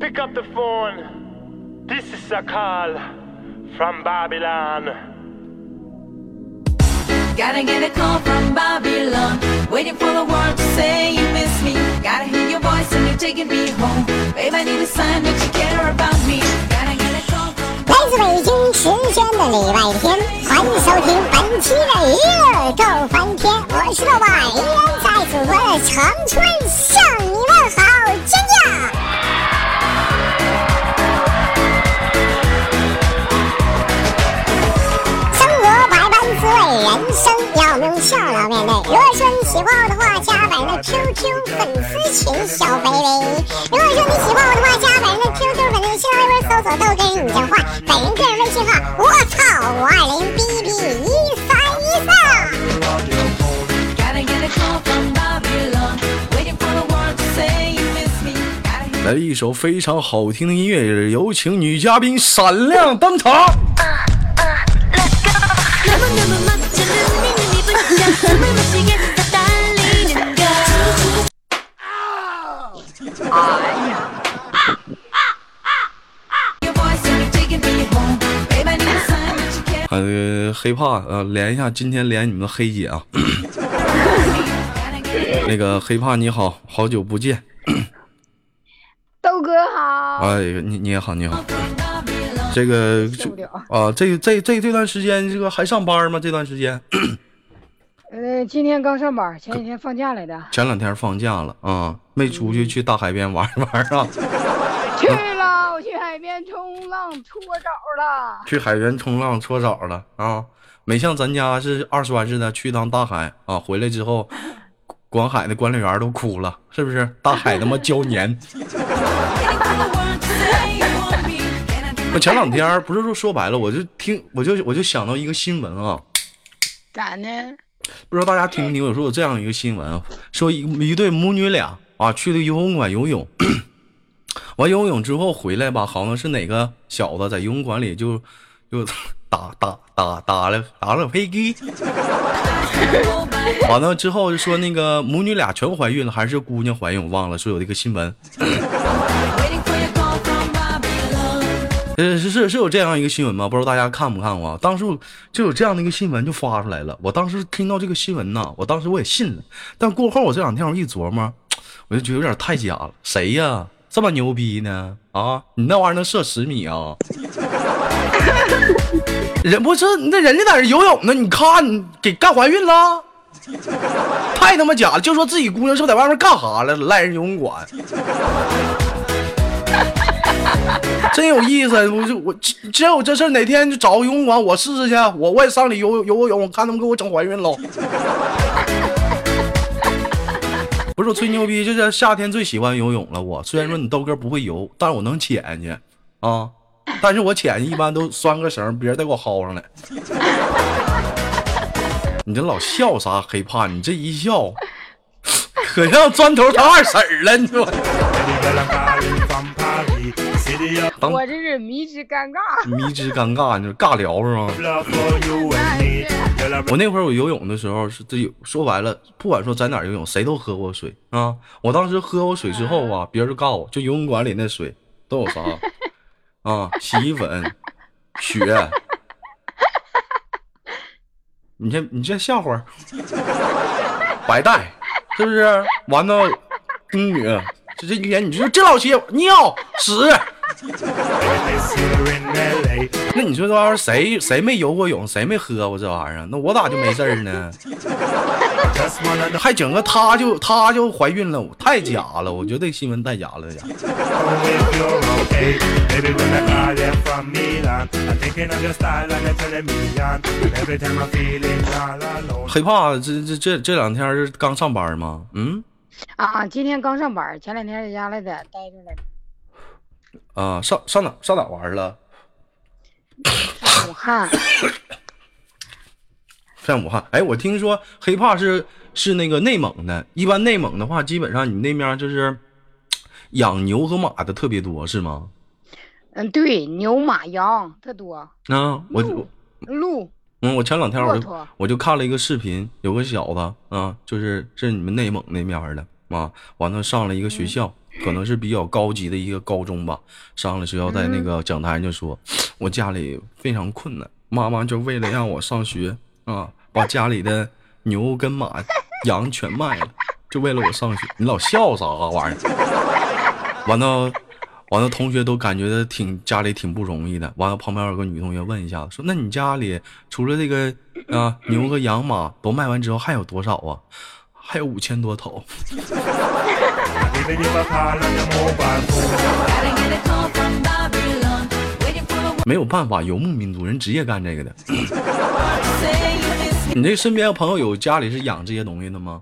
Pick up the phone. This is a call from Babylon. Gotta get a call from Babylon. Waiting for the world to say you miss me. Gotta hear your voice and you're taking me home. Babe, I need a sign that you care about me. Gotta get a call from 来自北京时间的礼拜天，欢迎收听本期的热够翻天，我是豆瓣，依然在祖国的长春向你们好，尖叫！ 人生要用笑来面对。如果说你喜欢我的话，加本人的 QQ 粉丝群小飞飞。如果说你喜欢我的话，加本人的 QQ 粉丝新浪微博搜索豆哥你真坏，本人个人微信号我操五二零 B B 一三一三。来一首非常好听的音乐，有请女嘉宾闪亮登场。呃，黑怕呃，连一下，今天连你们的黑姐啊 那个黑怕你好，好久不见。豆哥好，哎，你你也好，你好。这个。啊，这这这这段时间这个还上班吗？这段时间呃，今天刚上班，前几天放假来的，前两天放假了啊，没出去去大海边玩一玩啊？去了，我去海边冲浪搓澡了。去海边冲浪搓澡了啊？没像咱家是二栓似的去趟大海啊，回来之后，广海的管理员都哭了，是不是？大海他妈胶粘。那前两天不是说说白了，我就听我就我就想到一个新闻啊，咋呢？不知道大家听没听？有时候有这样一个新闻啊，说一一对母女俩啊去的游泳馆游泳，完游泳之后回来吧，好像是哪个小子在游泳馆里就就打打打打了打了飞机，完了之后就说那个母女俩全怀孕了，还是姑娘怀孕，我忘了，说有这个新闻，呃是是是有这样一个新闻吗？不知道大家看不看过啊？当时就有这样的一个新闻就发出来了，我当时听到这个新闻呐，我当时我也信了，但过后我这两天我一琢磨，我就觉得有点太假了，谁呀？这么牛逼呢？啊，你那玩意儿能射十米啊？人不是那人家在这游泳呢，你看你给干怀孕了，太他妈假了！就说自己姑娘是不是在外面干啥了，赖人游泳馆。真有意思，我就我真有这事，哪天就找个游泳馆，我试试去，我我也上里游游个泳，我看他们给我整怀孕喽。不是我吹牛逼，就是夏天最喜欢游泳了。我虽然说你豆哥不会游，但是我能潜下去啊。但是我潜一般都拴个绳，别人再给我薅上来。你这老笑啥？黑怕你这一笑，可像砖头他二婶了，你说。当我这是迷之尴尬。迷之尴尬，你说尬聊是吗？我那会儿我游泳的时候是这说白了，不管说在哪儿游泳，谁都喝过水啊。我当时喝过水之后啊，别人就告诉我，就游泳馆里那水都有啥啊？洗衣粉、血。你先你先笑会儿，白带是不是？完了，丁女，这这一天你说这老些尿屎。那你说这玩意儿谁谁没游过泳，谁没喝过这玩意儿？那我咋就没事儿呢？还整个她就她就怀孕了，太假了！我觉得这新闻太假了，假。黑怕这这这这两天是刚上班吗？嗯啊，今天刚上班，前两天在家来的，待着来的。啊，上上哪上哪玩了？上武汉，在武汉。哎，我听说黑怕是是那个内蒙的，一般内蒙的话，基本上你那边就是养牛和马的特别多，是吗？嗯，对，牛马羊特多，啊，我我鹿嗯，我前两天我就我就看了一个视频，有个小子啊，就是是你们内蒙那面的啊，完了上了一个学校，可能是比较高级的一个高中吧。上了学校，在那个讲台上就说，我家里非常困难，妈妈就为了让我上学啊，把家里的牛跟马、羊全卖了，就为了我上学。你老笑啥玩意儿？完了。完了，同学都感觉挺家里挺不容易的。完了，旁边有个女同学问一下子，说：“那你家里除了这个啊牛和羊马都卖完之后，还有多少啊？还有五千多头。Call on your mobile phone. 没有办法，游牧民族人职业干这个的。你这身边朋友有家里是养这些东西的吗？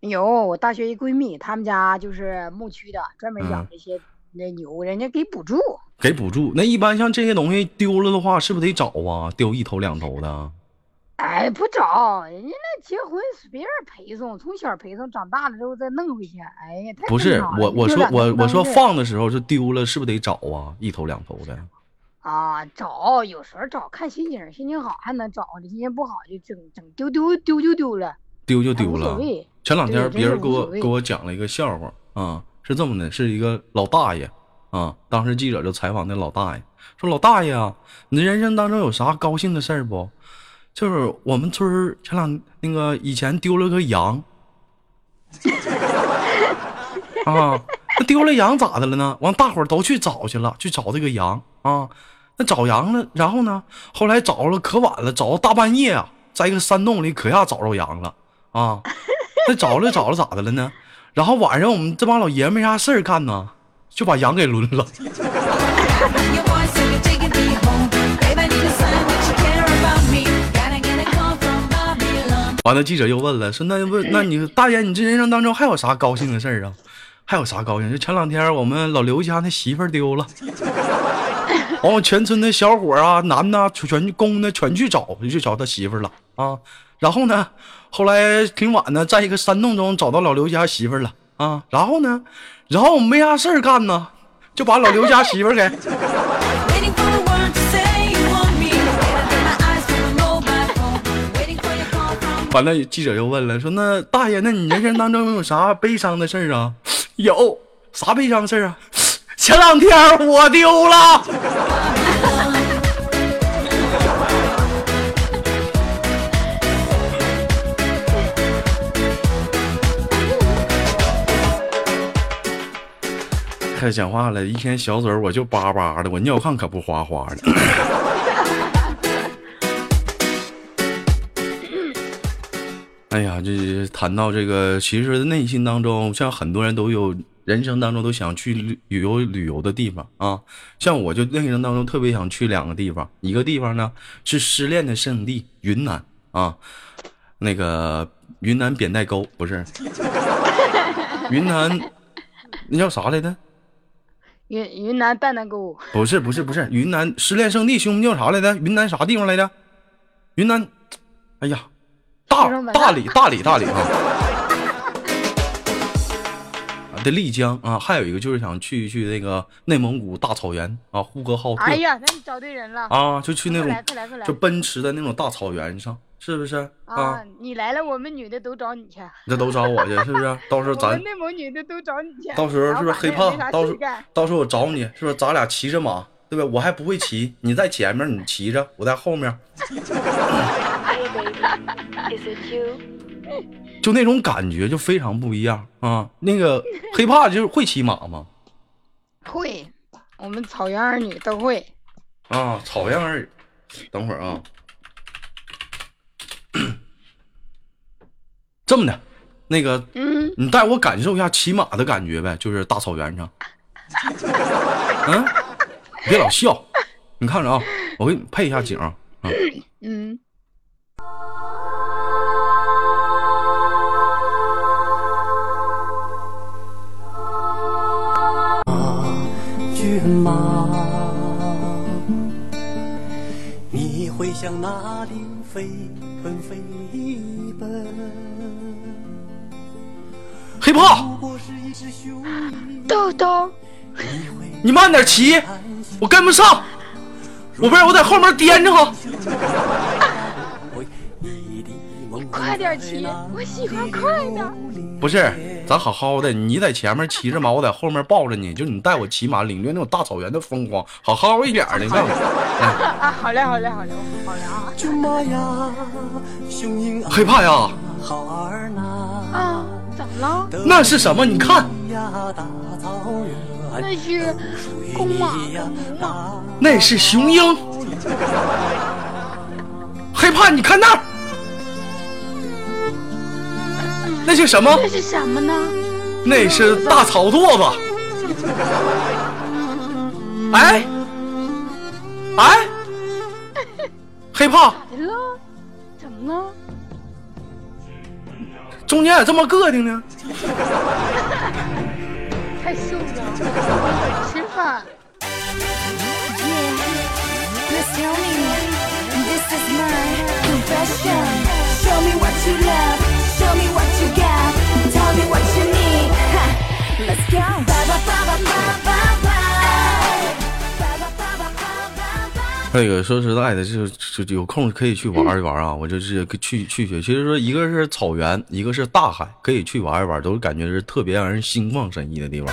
有我大学一闺蜜，他们家就是牧区的，专门养嗯这些那牛，人家给补助。给补助。那一般像这些东西丢了的话，是不是得找啊？丢一头两头的。哎，不找，人家那结婚是别人陪送，从小陪送，长大了之后再弄回去。哎呀，太不是我，我说我我说放的时候就丢了，是不是得找啊？一头两头的。啊，找有时候找看心情，心情好还能找，心情不好就整整丢丢丢就丢了，丢就丢了。前两天别人给我给我讲了一个笑话啊，是这么的，是一个老大爷啊，当时记者就采访那老大爷，说老大爷啊，你人生当中有啥高兴的事儿不？就是我们村儿前两那个以前丢了个羊，啊，那丢了羊咋的了呢？完，大伙儿都去找去了，去找这个羊啊。那找羊了，然后呢，后来找了可晚了，找到大半夜啊，在一个山洞里可下找着羊了啊。那找了找了咋的了呢？然后晚上我们这帮老爷们没啥事儿干呢，就把羊给抡了。完了，记者又问了，说那问那你 大爷，你这人生当中还有啥高兴的事儿啊？还有啥高兴？就前两天我们老刘家那媳妇儿丢了，完我全村的小伙儿啊，男的全全公的全去找，就去找他媳妇儿了啊。然后呢，后来挺晚的，在一个山洞中找到老刘家媳妇儿了啊。然后呢，然后我们没啥事儿干呢，就把老刘家媳妇儿给完了，记者又问了，说那大爷，那你人生当中有啥悲伤的事儿啊？有啥悲伤的事儿啊？前两天我丢了。开始讲话了，一天小嘴我就叭叭的，我尿炕可不哗哗的。哎呀，这谈到这个，其实内心当中，像很多人都有人生当中都想去旅旅游旅游的地方啊。像我就内心当中特别想去两个地方，一个地方呢是失恋的圣地云南啊，那个云南扁担沟不是，云南那叫啥来着？云云南蛋蛋沟，不是不是不是，云南失恋圣地，兄弟叫啥来着？云南啥地方来着？云南，哎呀，大大理大理大理啊！啊，的丽江啊，还有一个就是想去一去那个内蒙古大草原啊，呼和浩特哎呀，那你找对人了啊，就去那种快来快来就奔驰的那种大草原上，是不是啊啊！？你来了，我们女的都找你去，那都找我去，是不是？到时候 我咱们内蒙女的都找你去。到时候是不是黑胖？到时候到时候我找你，是不是？咱俩骑着马，对不对？我还不会骑，你在前面，你骑着，我在后面，就那种感觉就非常不一样啊。那个黑怕就是会骑马吗？会，我们草原儿女都会。啊，草原儿，等会儿啊。这么的，那个嗯，你带我感受一下骑马的感觉呗，就是大草原上。嗯，你别老笑，你看着啊，我给你配一下景啊。嗯，骏马，你会向哪里飞奔飞奔？黑怕，如果是一只雄鹰，豆豆，你慢点骑，我跟不上。我不是，我在后面颠着哈。你快点骑，我喜欢快的。不是，咱好好的，你在前面骑着马，我在后面抱着你，就你带我骑马，领略那种大草原的风光，好好一点的，你。啊，好嘞，好嘞，好嘞，好嘞啊！骏马呀，雄鹰啊，黑怕呀，啊，怎么了？那是什么？你看，那是公马，那是雄鹰。害怕，你看那儿，那是什么？那是什么呢？那是大草垛子。哎，哎，黑胖，咋的了？怎么了？中间咋这么膈应呢？太瘦了，吃饭。Show me what you love, show me what 那个说实在的，就就有空可以去玩一玩啊！我就是去去去，其实说一个是草原，一个是大海，可以去玩一玩，都感觉是特别让人心旷神怡的地方。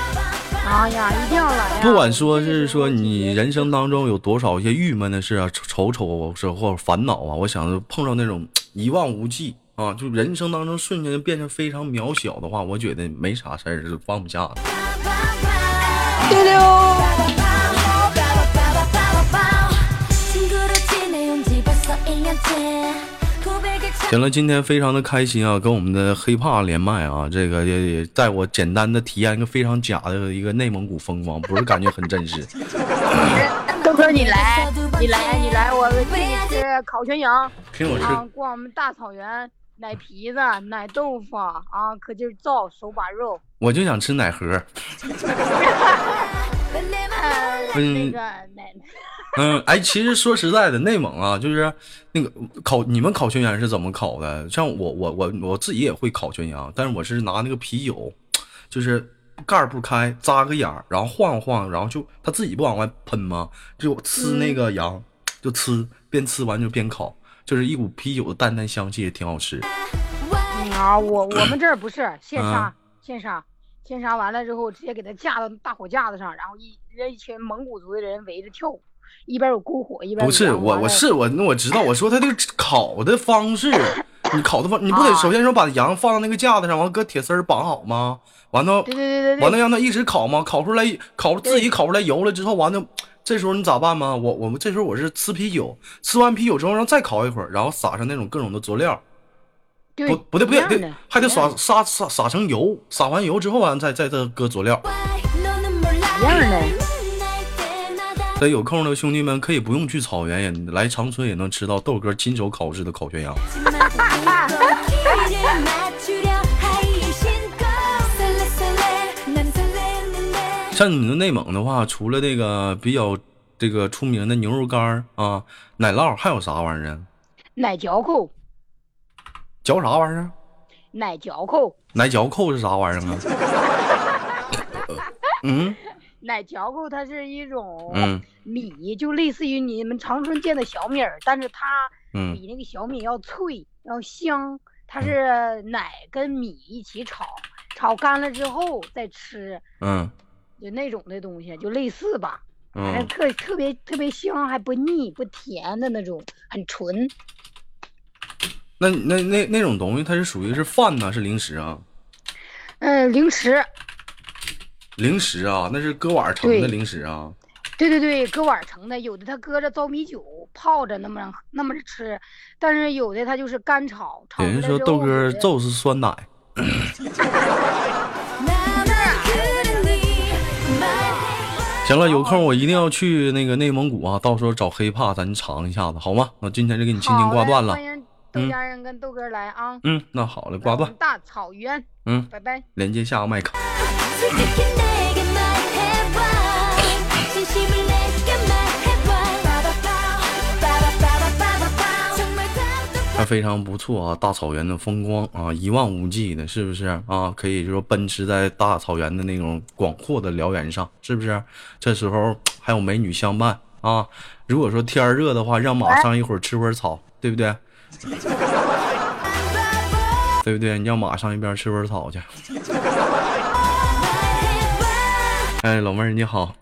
哎呀，一定要来呀！不管说是说你人生当中有多少一些郁闷的事啊、愁愁是或者烦恼啊，我想碰上那种一望无际啊就人生当中瞬间就变成非常渺小的话我觉得没啥事儿是放不下的。行了今天非常的开心啊跟我们的黑怕连麦啊这个也也带我简单的体验一个非常假的一个内蒙古风光不是感觉很真实。哥哥你来你来你来我请你吃烤全羊给我吃逛我们大草原奶皮子、奶豆腐啊，可劲儿造手把肉，我就想吃奶盒。呃，嗯那个奶嗯，哎，其实说实在的，内蒙啊，就是那个烤，你们烤全羊是怎么烤的？像我，我，我，我自己也会烤全羊，但是我是拿那个啤酒，就是盖儿不开，扎个眼儿，然后晃晃，然后就它自己不往外喷吗？就呲那个羊，就呲，边呲完就边烤，就是一股啤酒的淡淡香气，也挺好吃。嗯啊，我我们这儿不是 现杀嗯，现杀，现杀完了之后，直接给它架到大火架子上，然后一人一群蒙古族的人围着跳舞，一边有篝火，一边不是我，我是我，那我知道。我说它这个烤的方式，你烤的方，你不得啊首先说把羊放到那个架子上，完搁铁丝绑好吗？完了，对对对对对，完了让它一直烤吗？烤出来，烤自己烤出来油了之后，完了，这时候你咋办吗？我我们这时候我是吃啤酒，吃完啤酒之后，然后再烤一会儿，然后撒上那种各种的佐料，不不对不对，还得撒撒撒撒成油，撒完油之后完再再再搁佐料，一样嘞。咱有空的兄弟们可以不用去草原，也来长春也能吃到豆哥亲手烤制的烤全羊。像你们内蒙的话，除了这个比较这个出名的牛肉干儿啊、奶酪，还有啥玩意儿啊？奶嚼扣，嚼啥玩意儿啊？奶嚼扣，奶嚼扣是啥玩意儿啊？嗯奶嚼扣它是一种嗯米，就类似于你们长春见的小米儿，但是它嗯比那个小米要脆，要香。它是奶跟米一起炒，炒干了之后再吃，嗯就那种的东西，就类似吧。反正嗯，特特别特别香，还不腻不甜的那种，很纯。那那那那种东西，它是属于是饭呢，是零食啊？嗯，零食，零食啊，那是搁碗儿盛的零食啊。对对对，搁碗儿盛的，有的它搁着糟米酒泡着那么那么着吃，但是有的它就是干炒，炒有人说豆哥就 是酸奶，行了，有空我一定要去那个内蒙古啊，到时候找黑怕咱尝一下子，好吗？那今天就给你轻轻挂断了欢。迎家人跟豆哥来啊！嗯，那好了，挂断。大草原，嗯，拜拜。连接下个麦克。非常不错啊，大草原的风光啊，一望无际的，是不是啊？可以说奔驰在大草原的那种广阔的辽原上，是不是？这时候还有美女相伴啊。如果说天热的话，让马上一会儿吃会儿草，对不对？对不对？你让马上一边吃会儿草去。哎，老妹儿你好。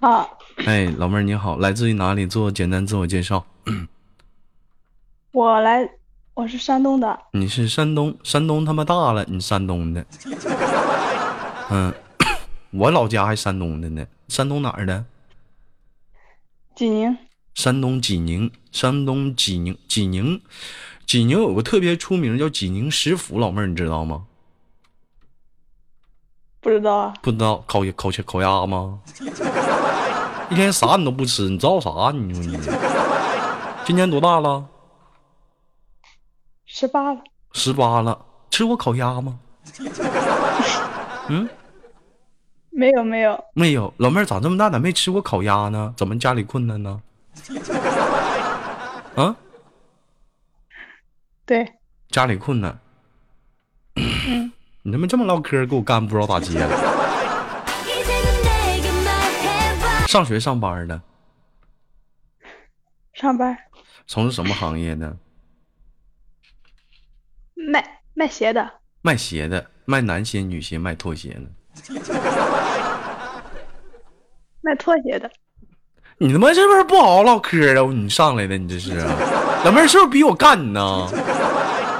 好，哎，老妹儿你好，来自于哪里？做简单自我介绍。我来，我是山东的，你是山东，山东他妈大了，你山东的。嗯，我老家还山东的呢，山东哪儿的？济宁。山东济宁，山东济宁，济宁，济宁有个特别出名叫济宁食府，老妹儿你知道吗？不知道啊，不知道烤烤烤烤鸭吗？一天啥你都不吃，你知道啥？你说你今年多大了？十八了。十八了，吃过烤鸭吗？嗯，没有没有没有。老妹儿长这么大咋没吃过烤鸭呢？怎么家里困难呢？啊？对。家里困难。你他妈这么唠嗑给我干，不知道咋接了。上学上班的，上班，从事什么行业呢？卖卖鞋的，卖鞋的，卖男鞋、女鞋，卖拖鞋的。卖拖鞋的，你他妈是不是不好好唠嗑啊？你上来的，你这是啊？老妹儿是不是逼我干你呢？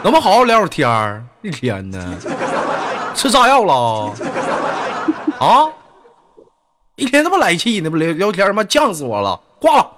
能不能好好聊会儿天儿？一天呢，吃炸药了？啊？一天他妈来气呢，不聊聊天他妈犟死我了，挂了。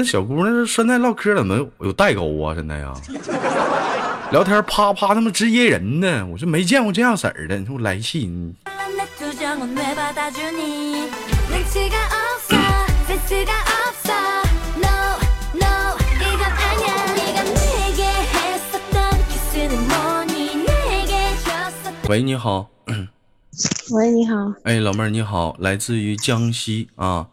那小姑娘现在唠嗑怎么有,有代沟啊？现在呀，聊天啪啪他妈直接人呢，我就没见过这样式儿的，你说我来气你。喂，你好。喂，你好。哎，老妹儿，你好，来自于江西啊。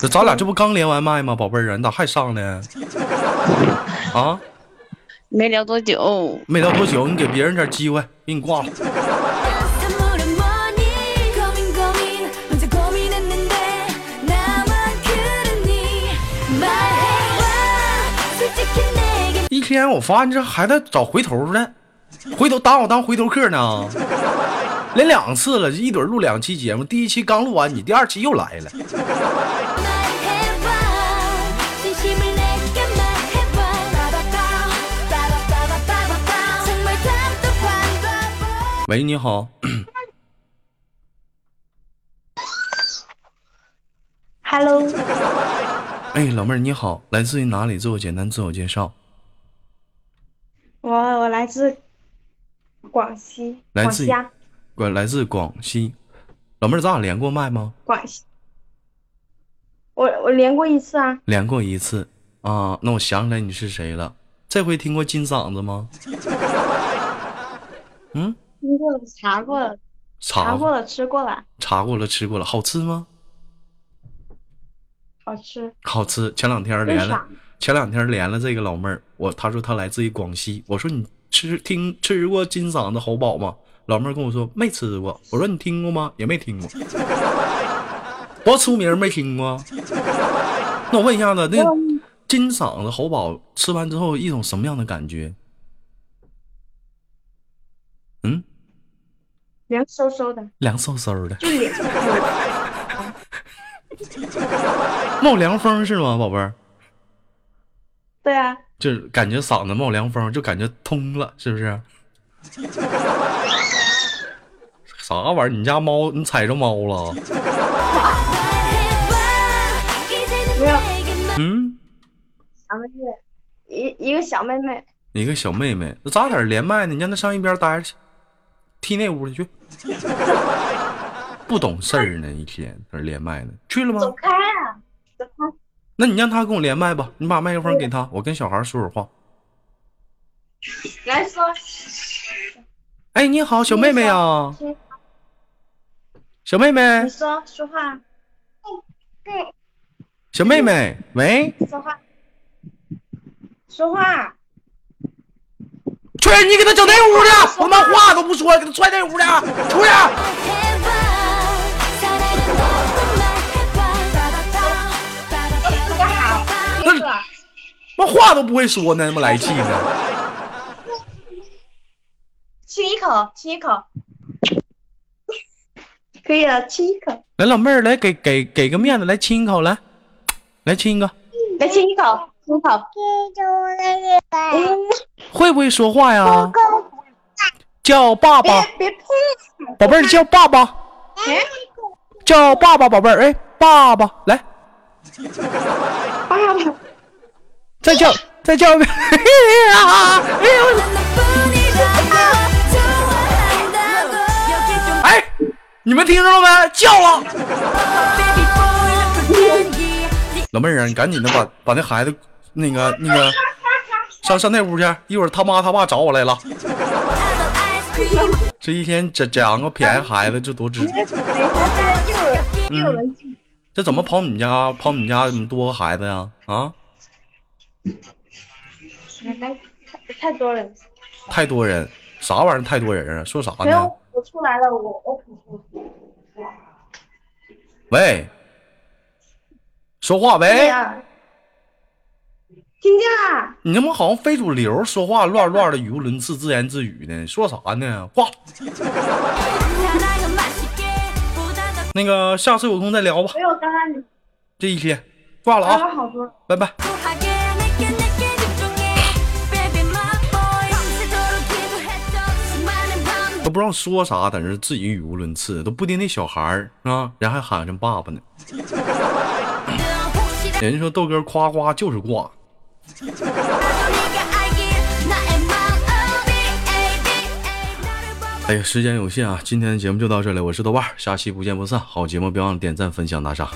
这咱俩这不刚连完麦吗，宝贝儿啊，你咋还上呢？啊？没聊多久。没聊多久，你给别人点机会，给你挂了。一天，我发现这还在找回头呢，回头打我当回头客呢，连两次了，一准录两期节目，第一期刚录完你，第二期又来了。喂，你好，，Hello，哎，老妹儿你好，来自于哪里？自我简单自我介绍。我我来自广西，来自广来自广西，老妹儿，咱俩连过麦吗？广西。我我连过一次啊，连过一次啊，那我想起来你是谁了。这回听过金嗓子吗？嗯，听过了，查过了，查查过了，吃过了，查过了，吃过了，好吃吗？好吃。好吃。前两天连了，前两天连了这个老妹儿，我她说她来自于广西，我说你吃听吃过金嗓子喉宝吗？老妹儿跟我说没吃过，我说你听过吗？也没听过，多出名没听过。那我问一下子，那金嗓子喉宝吃完之后一种什么样的感觉？嗯，凉飕飕的。凉飕飕的。就冒凉风是吗宝贝儿？对啊。就是感觉嗓子冒凉风就感觉通了是不是？啥玩意儿？你家猫你踩着猫了？嗯？三个月一一个小妹妹。一个小妹妹。那咱俩连麦呢你让她上一边待着。去踢那屋里去。不懂事儿呢，一天在这连麦呢，去了吗？走开啊，走开。那你让他跟我连麦吧，你把麦克风给他，我跟小孩说会儿话。来说，哎，你好，小妹妹啊，小妹妹。你，说说话，小妹妹，喂，说话，说话，去你给他整那屋去，我他妈话都不说，给他踹那屋去，出去。那妈话都不会说呢，那么来气呢？亲一口，亲一口，可以了，亲一口，来，老妹儿，来给给给个面子，来亲一口，来，来亲一个。来亲一口，会不会说话呀？叫爸爸，宝贝儿叫爸爸，哎，叫爸爸，宝贝儿，哎，爸爸，来，爸爸，再叫，再叫。一遍。哎呦，哎，你们听着了没？叫了。老妹儿啊，你赶紧的把把那孩子那个那个上上那屋去，一会儿他妈他爸找我来了。这一天捡捡个便宜孩子，就多值。嗯，这怎么跑你家？跑你家怎么多个孩子呀？啊，太多人，太多人，啥玩意儿？太多人啊？说啥呢没有？，我出来了，我我我喂，说话喂，呀，听见了？你他妈好像非主流，说话乱乱的，语无伦次，自言自语呢，说啥呢？挂。那个下次有空再聊吧，没有，刚刚你这一天挂了啊，好多。拜拜。都不知道说啥，在那自己语无伦次，都不定那小孩儿啊，人还喊上爸爸呢。人家说豆哥夸夸就是挂，哎呀，时间有限啊，今天的节目就到这里，我是豆瓣，下期不见不散。好节目别忘了点赞、分享、打赏。